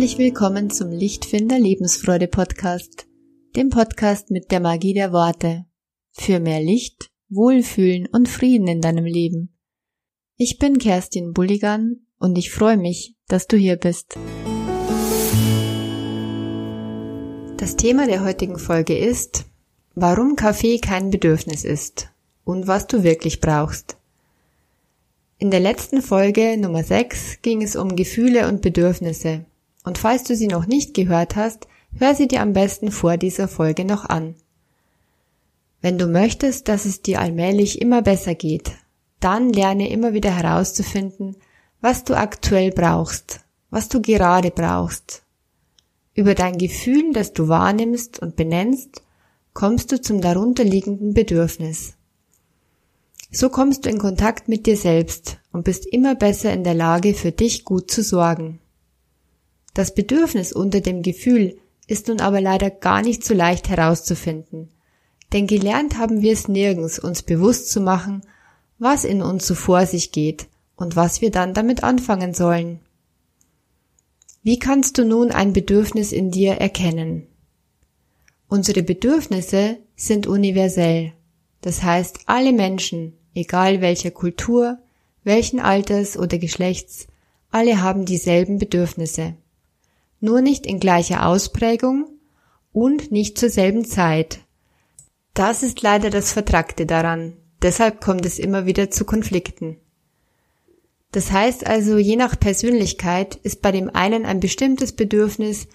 Herzlich willkommen zum Lichtfinder Lebensfreude Podcast, dem Podcast mit der Magie der Worte. Für mehr Licht, Wohlfühlen und Frieden in deinem Leben. Ich bin Kerstin Bulligan und ich freue mich, dass du hier bist. Das Thema der heutigen Folge ist, warum Kaffee kein Bedürfnis ist und was du wirklich brauchst. In der letzten Folge Nummer 6 ging es um Gefühle und Bedürfnisse. Und falls du sie noch nicht gehört hast, hör sie dir am besten vor dieser Folge noch an. Wenn du möchtest, dass es dir allmählich immer besser geht, dann lerne immer wieder herauszufinden, was du aktuell brauchst, was du gerade brauchst. Über dein Gefühl, das du wahrnimmst und benennst, kommst du zum darunterliegenden Bedürfnis. So kommst du in Kontakt mit dir selbst und bist immer besser in der Lage, für dich gut zu sorgen. Das Bedürfnis unter dem Gefühl ist nun aber leider gar nicht so leicht herauszufinden, denn gelernt haben wir es nirgends, uns bewusst zu machen, was in uns so vor sich geht und was wir dann damit anfangen sollen. Wie kannst du nun ein Bedürfnis in dir erkennen? Unsere Bedürfnisse sind universell. Das heißt, alle Menschen, egal welcher Kultur, welchen Alters oder Geschlechts, alle haben dieselben Bedürfnisse nur nicht in gleicher Ausprägung und nicht zur selben Zeit. Das ist leider das Vertragte daran. Deshalb kommt es immer wieder zu Konflikten. Das heißt also, je nach Persönlichkeit ist bei dem einen ein bestimmtes Bedürfnis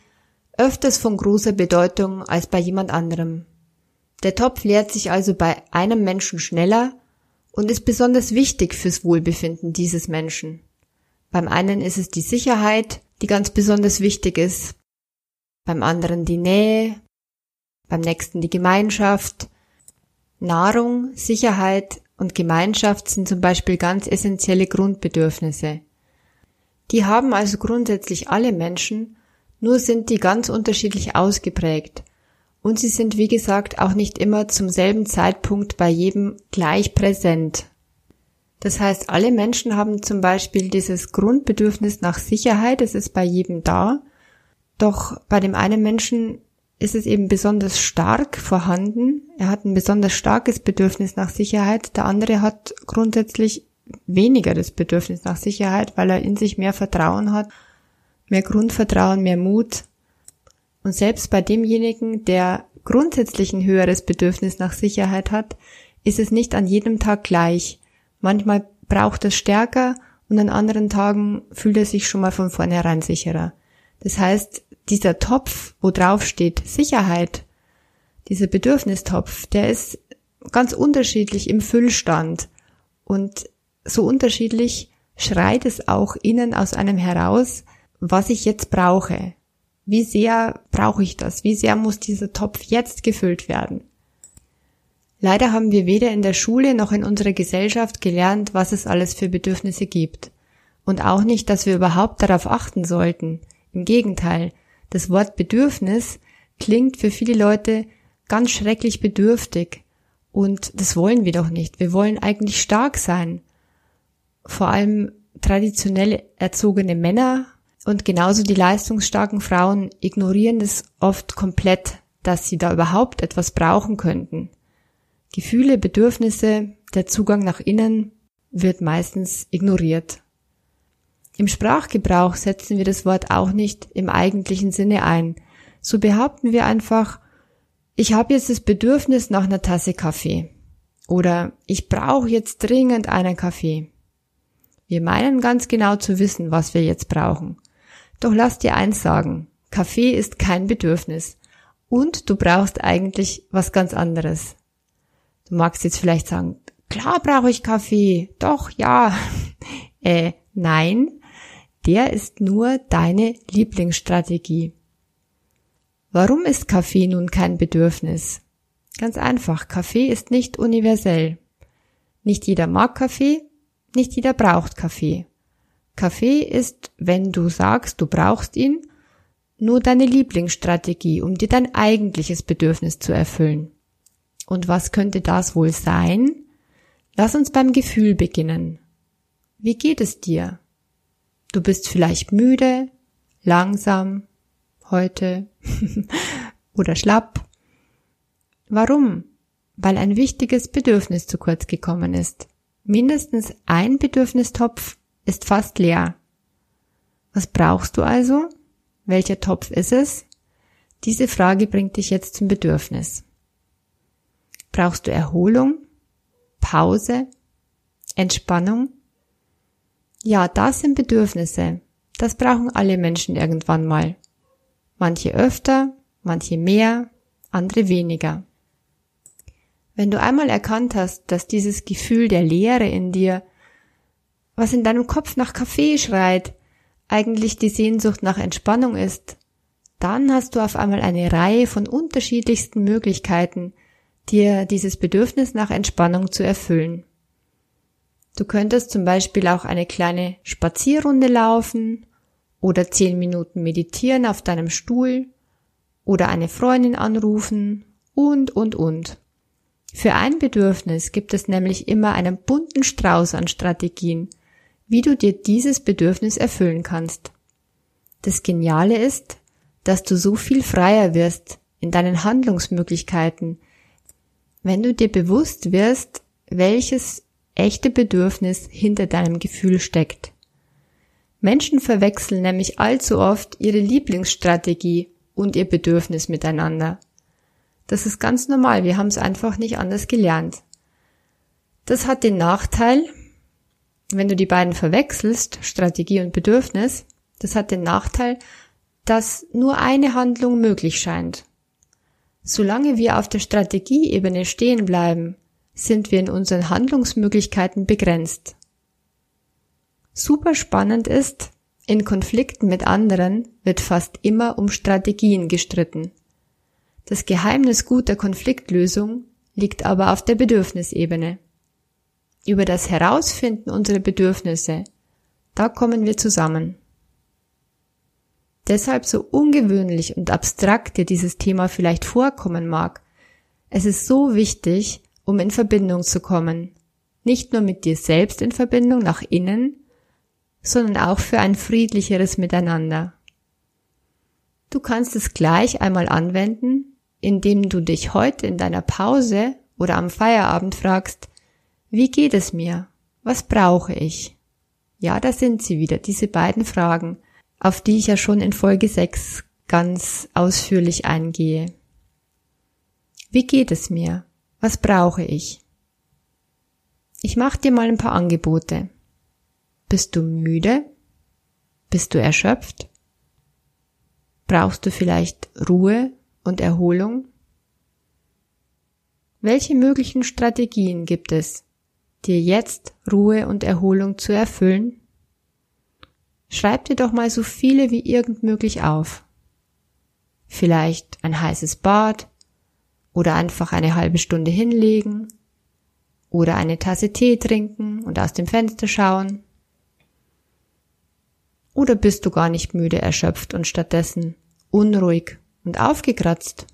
öfters von großer Bedeutung als bei jemand anderem. Der Topf leert sich also bei einem Menschen schneller und ist besonders wichtig fürs Wohlbefinden dieses Menschen. Beim einen ist es die Sicherheit, die ganz besonders wichtig ist. Beim anderen die Nähe, beim nächsten die Gemeinschaft. Nahrung, Sicherheit und Gemeinschaft sind zum Beispiel ganz essentielle Grundbedürfnisse. Die haben also grundsätzlich alle Menschen, nur sind die ganz unterschiedlich ausgeprägt und sie sind wie gesagt auch nicht immer zum selben Zeitpunkt bei jedem gleich präsent. Das heißt, alle Menschen haben zum Beispiel dieses Grundbedürfnis nach Sicherheit, es ist bei jedem da. Doch bei dem einen Menschen ist es eben besonders stark vorhanden. Er hat ein besonders starkes Bedürfnis nach Sicherheit. Der andere hat grundsätzlich weniger das Bedürfnis nach Sicherheit, weil er in sich mehr Vertrauen hat, mehr Grundvertrauen, mehr Mut. Und selbst bei demjenigen, der grundsätzlich ein höheres Bedürfnis nach Sicherheit hat, ist es nicht an jedem Tag gleich. Manchmal braucht es stärker und an anderen Tagen fühlt er sich schon mal von vornherein sicherer. Das heißt, dieser Topf, wo drauf steht Sicherheit, dieser Bedürfnistopf, der ist ganz unterschiedlich im Füllstand und so unterschiedlich schreit es auch innen aus einem heraus, was ich jetzt brauche. Wie sehr brauche ich das? Wie sehr muss dieser Topf jetzt gefüllt werden? Leider haben wir weder in der Schule noch in unserer Gesellschaft gelernt, was es alles für Bedürfnisse gibt. Und auch nicht, dass wir überhaupt darauf achten sollten. Im Gegenteil, das Wort Bedürfnis klingt für viele Leute ganz schrecklich bedürftig. Und das wollen wir doch nicht. Wir wollen eigentlich stark sein. Vor allem traditionell erzogene Männer und genauso die leistungsstarken Frauen ignorieren es oft komplett, dass sie da überhaupt etwas brauchen könnten. Gefühle, Bedürfnisse, der Zugang nach innen wird meistens ignoriert. Im Sprachgebrauch setzen wir das Wort auch nicht im eigentlichen Sinne ein. So behaupten wir einfach, ich habe jetzt das Bedürfnis nach einer Tasse Kaffee. Oder ich brauche jetzt dringend einen Kaffee. Wir meinen ganz genau zu wissen, was wir jetzt brauchen. Doch lass dir eins sagen, Kaffee ist kein Bedürfnis. Und du brauchst eigentlich was ganz anderes. Du magst jetzt vielleicht sagen, klar brauche ich Kaffee. Doch, ja. äh, nein, der ist nur deine Lieblingsstrategie. Warum ist Kaffee nun kein Bedürfnis? Ganz einfach, Kaffee ist nicht universell. Nicht jeder mag Kaffee, nicht jeder braucht Kaffee. Kaffee ist, wenn du sagst, du brauchst ihn, nur deine Lieblingsstrategie, um dir dein eigentliches Bedürfnis zu erfüllen. Und was könnte das wohl sein? Lass uns beim Gefühl beginnen. Wie geht es dir? Du bist vielleicht müde, langsam, heute oder schlapp. Warum? Weil ein wichtiges Bedürfnis zu kurz gekommen ist. Mindestens ein Bedürfnistopf ist fast leer. Was brauchst du also? Welcher Topf ist es? Diese Frage bringt dich jetzt zum Bedürfnis. Brauchst du Erholung, Pause, Entspannung? Ja, das sind Bedürfnisse. Das brauchen alle Menschen irgendwann mal. Manche öfter, manche mehr, andere weniger. Wenn du einmal erkannt hast, dass dieses Gefühl der Leere in dir, was in deinem Kopf nach Kaffee schreit, eigentlich die Sehnsucht nach Entspannung ist, dann hast du auf einmal eine Reihe von unterschiedlichsten Möglichkeiten, dir dieses Bedürfnis nach Entspannung zu erfüllen. Du könntest zum Beispiel auch eine kleine Spazierrunde laufen oder zehn Minuten meditieren auf deinem Stuhl oder eine Freundin anrufen und, und, und. Für ein Bedürfnis gibt es nämlich immer einen bunten Strauß an Strategien, wie du dir dieses Bedürfnis erfüllen kannst. Das Geniale ist, dass du so viel freier wirst in deinen Handlungsmöglichkeiten, wenn du dir bewusst wirst, welches echte Bedürfnis hinter deinem Gefühl steckt. Menschen verwechseln nämlich allzu oft ihre Lieblingsstrategie und ihr Bedürfnis miteinander. Das ist ganz normal, wir haben es einfach nicht anders gelernt. Das hat den Nachteil, wenn du die beiden verwechselst, Strategie und Bedürfnis, das hat den Nachteil, dass nur eine Handlung möglich scheint. Solange wir auf der Strategieebene stehen bleiben, sind wir in unseren Handlungsmöglichkeiten begrenzt. Super spannend ist, in Konflikten mit anderen wird fast immer um Strategien gestritten. Das Geheimnis guter Konfliktlösung liegt aber auf der Bedürfnisebene. Über das Herausfinden unserer Bedürfnisse, da kommen wir zusammen. Deshalb so ungewöhnlich und abstrakt dir dieses Thema vielleicht vorkommen mag, es ist so wichtig, um in Verbindung zu kommen. Nicht nur mit dir selbst in Verbindung nach innen, sondern auch für ein friedlicheres Miteinander. Du kannst es gleich einmal anwenden, indem du dich heute in deiner Pause oder am Feierabend fragst, wie geht es mir? Was brauche ich? Ja, da sind sie wieder, diese beiden Fragen, auf die ich ja schon in Folge 6 ganz ausführlich eingehe. Wie geht es mir? Was brauche ich? Ich mache dir mal ein paar Angebote. Bist du müde? Bist du erschöpft? Brauchst du vielleicht Ruhe und Erholung? Welche möglichen Strategien gibt es, dir jetzt Ruhe und Erholung zu erfüllen? Schreib dir doch mal so viele wie irgend möglich auf. Vielleicht ein heißes Bad oder einfach eine halbe Stunde hinlegen oder eine Tasse Tee trinken und aus dem Fenster schauen. Oder bist du gar nicht müde, erschöpft und stattdessen unruhig und aufgekratzt?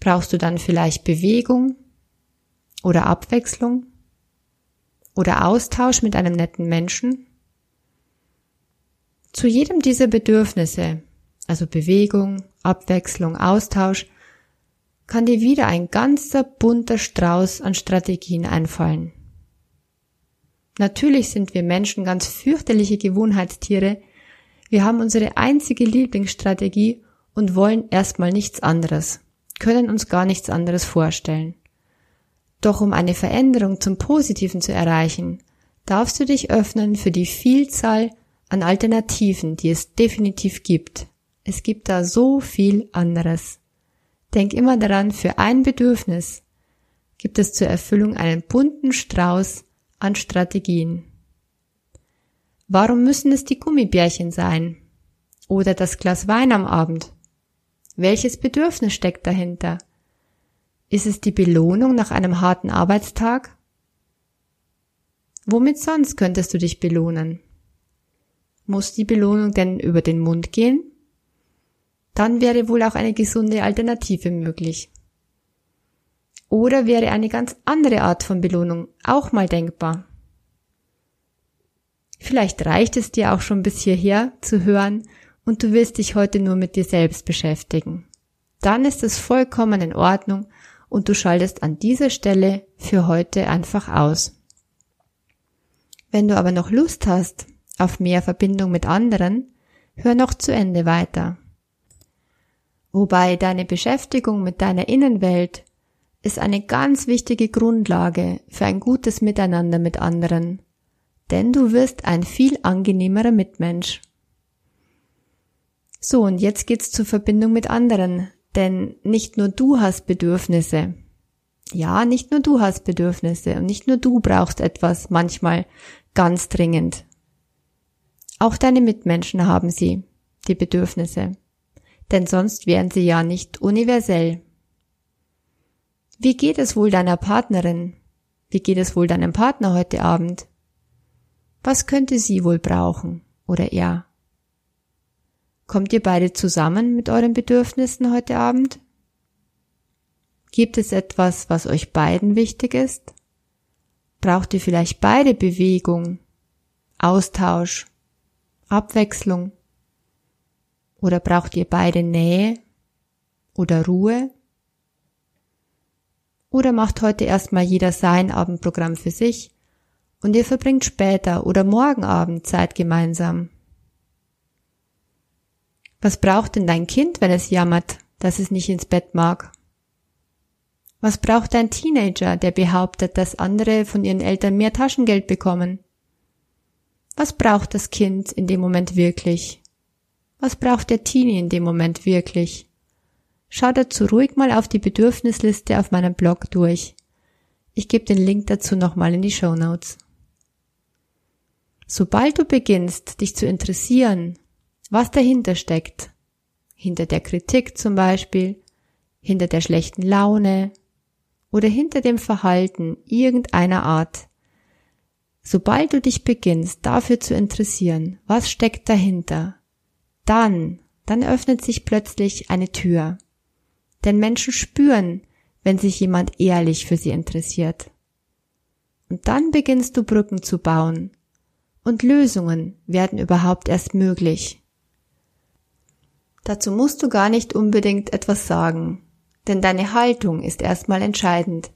Brauchst du dann vielleicht Bewegung oder Abwechslung? oder Austausch mit einem netten Menschen? Zu jedem dieser Bedürfnisse, also Bewegung, Abwechslung, Austausch, kann dir wieder ein ganzer bunter Strauß an Strategien einfallen. Natürlich sind wir Menschen ganz fürchterliche Gewohnheitstiere. Wir haben unsere einzige Lieblingsstrategie und wollen erstmal nichts anderes, können uns gar nichts anderes vorstellen. Doch um eine Veränderung zum Positiven zu erreichen, darfst du dich öffnen für die Vielzahl an Alternativen, die es definitiv gibt. Es gibt da so viel anderes. Denk immer daran, für ein Bedürfnis gibt es zur Erfüllung einen bunten Strauß an Strategien. Warum müssen es die Gummibärchen sein? Oder das Glas Wein am Abend? Welches Bedürfnis steckt dahinter? Ist es die Belohnung nach einem harten Arbeitstag? Womit sonst könntest du dich belohnen? Muss die Belohnung denn über den Mund gehen? Dann wäre wohl auch eine gesunde Alternative möglich. Oder wäre eine ganz andere Art von Belohnung auch mal denkbar? Vielleicht reicht es dir auch schon bis hierher zu hören und du willst dich heute nur mit dir selbst beschäftigen. Dann ist es vollkommen in Ordnung und du schaltest an dieser Stelle für heute einfach aus. Wenn du aber noch Lust hast auf mehr Verbindung mit anderen, hör noch zu Ende weiter. Wobei deine Beschäftigung mit deiner Innenwelt ist eine ganz wichtige Grundlage für ein gutes Miteinander mit anderen, denn du wirst ein viel angenehmerer Mitmensch. So, und jetzt geht's zur Verbindung mit anderen, denn nicht nur du hast Bedürfnisse. Ja, nicht nur du hast Bedürfnisse und nicht nur du brauchst etwas manchmal ganz dringend. Auch deine Mitmenschen haben sie, die Bedürfnisse. Denn sonst wären sie ja nicht universell. Wie geht es wohl deiner Partnerin? Wie geht es wohl deinem Partner heute Abend? Was könnte sie wohl brauchen oder er? Kommt ihr beide zusammen mit euren Bedürfnissen heute Abend? Gibt es etwas, was euch beiden wichtig ist? Braucht ihr vielleicht beide Bewegung, Austausch, Abwechslung? Oder braucht ihr beide Nähe oder Ruhe? Oder macht heute erstmal jeder sein Abendprogramm für sich und ihr verbringt später oder morgen Abend Zeit gemeinsam? Was braucht denn dein Kind, wenn es jammert, dass es nicht ins Bett mag? Was braucht dein Teenager, der behauptet, dass andere von ihren Eltern mehr Taschengeld bekommen? Was braucht das Kind in dem Moment wirklich? Was braucht der Teenie in dem Moment wirklich? Schau dazu ruhig mal auf die Bedürfnisliste auf meinem Blog durch. Ich gebe den Link dazu nochmal in die Show Notes. Sobald du beginnst, dich zu interessieren, was dahinter steckt. Hinter der Kritik zum Beispiel, hinter der schlechten Laune oder hinter dem Verhalten irgendeiner Art. Sobald du dich beginnst, dafür zu interessieren, was steckt dahinter, dann, dann öffnet sich plötzlich eine Tür. Denn Menschen spüren, wenn sich jemand ehrlich für sie interessiert. Und dann beginnst du Brücken zu bauen. Und Lösungen werden überhaupt erst möglich. Dazu musst du gar nicht unbedingt etwas sagen, denn deine Haltung ist erstmal entscheidend.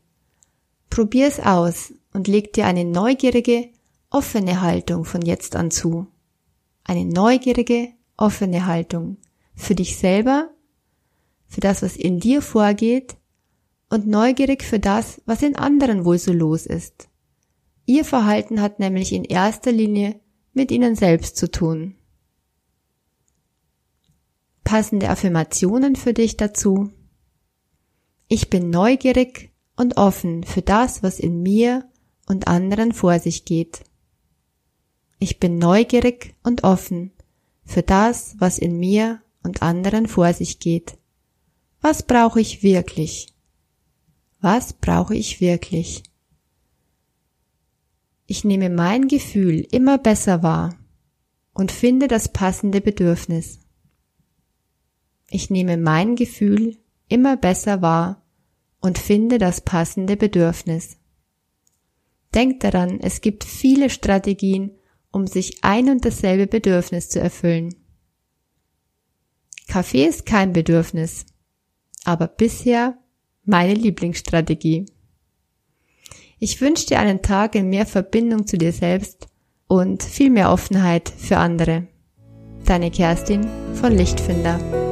Probier's aus und leg dir eine neugierige, offene Haltung von jetzt an zu. Eine neugierige, offene Haltung für dich selber, für das, was in dir vorgeht und neugierig für das, was in anderen wohl so los ist. Ihr Verhalten hat nämlich in erster Linie mit ihnen selbst zu tun passende Affirmationen für dich dazu. Ich bin neugierig und offen für das, was in mir und anderen vor sich geht. Ich bin neugierig und offen für das, was in mir und anderen vor sich geht. Was brauche ich wirklich? Was brauche ich wirklich? Ich nehme mein Gefühl immer besser wahr und finde das passende Bedürfnis. Ich nehme mein Gefühl immer besser wahr und finde das passende Bedürfnis. Denk daran, es gibt viele Strategien, um sich ein und dasselbe Bedürfnis zu erfüllen. Kaffee ist kein Bedürfnis, aber bisher meine Lieblingsstrategie. Ich wünsche dir einen Tag in mehr Verbindung zu dir selbst und viel mehr Offenheit für andere. Deine Kerstin von Lichtfinder.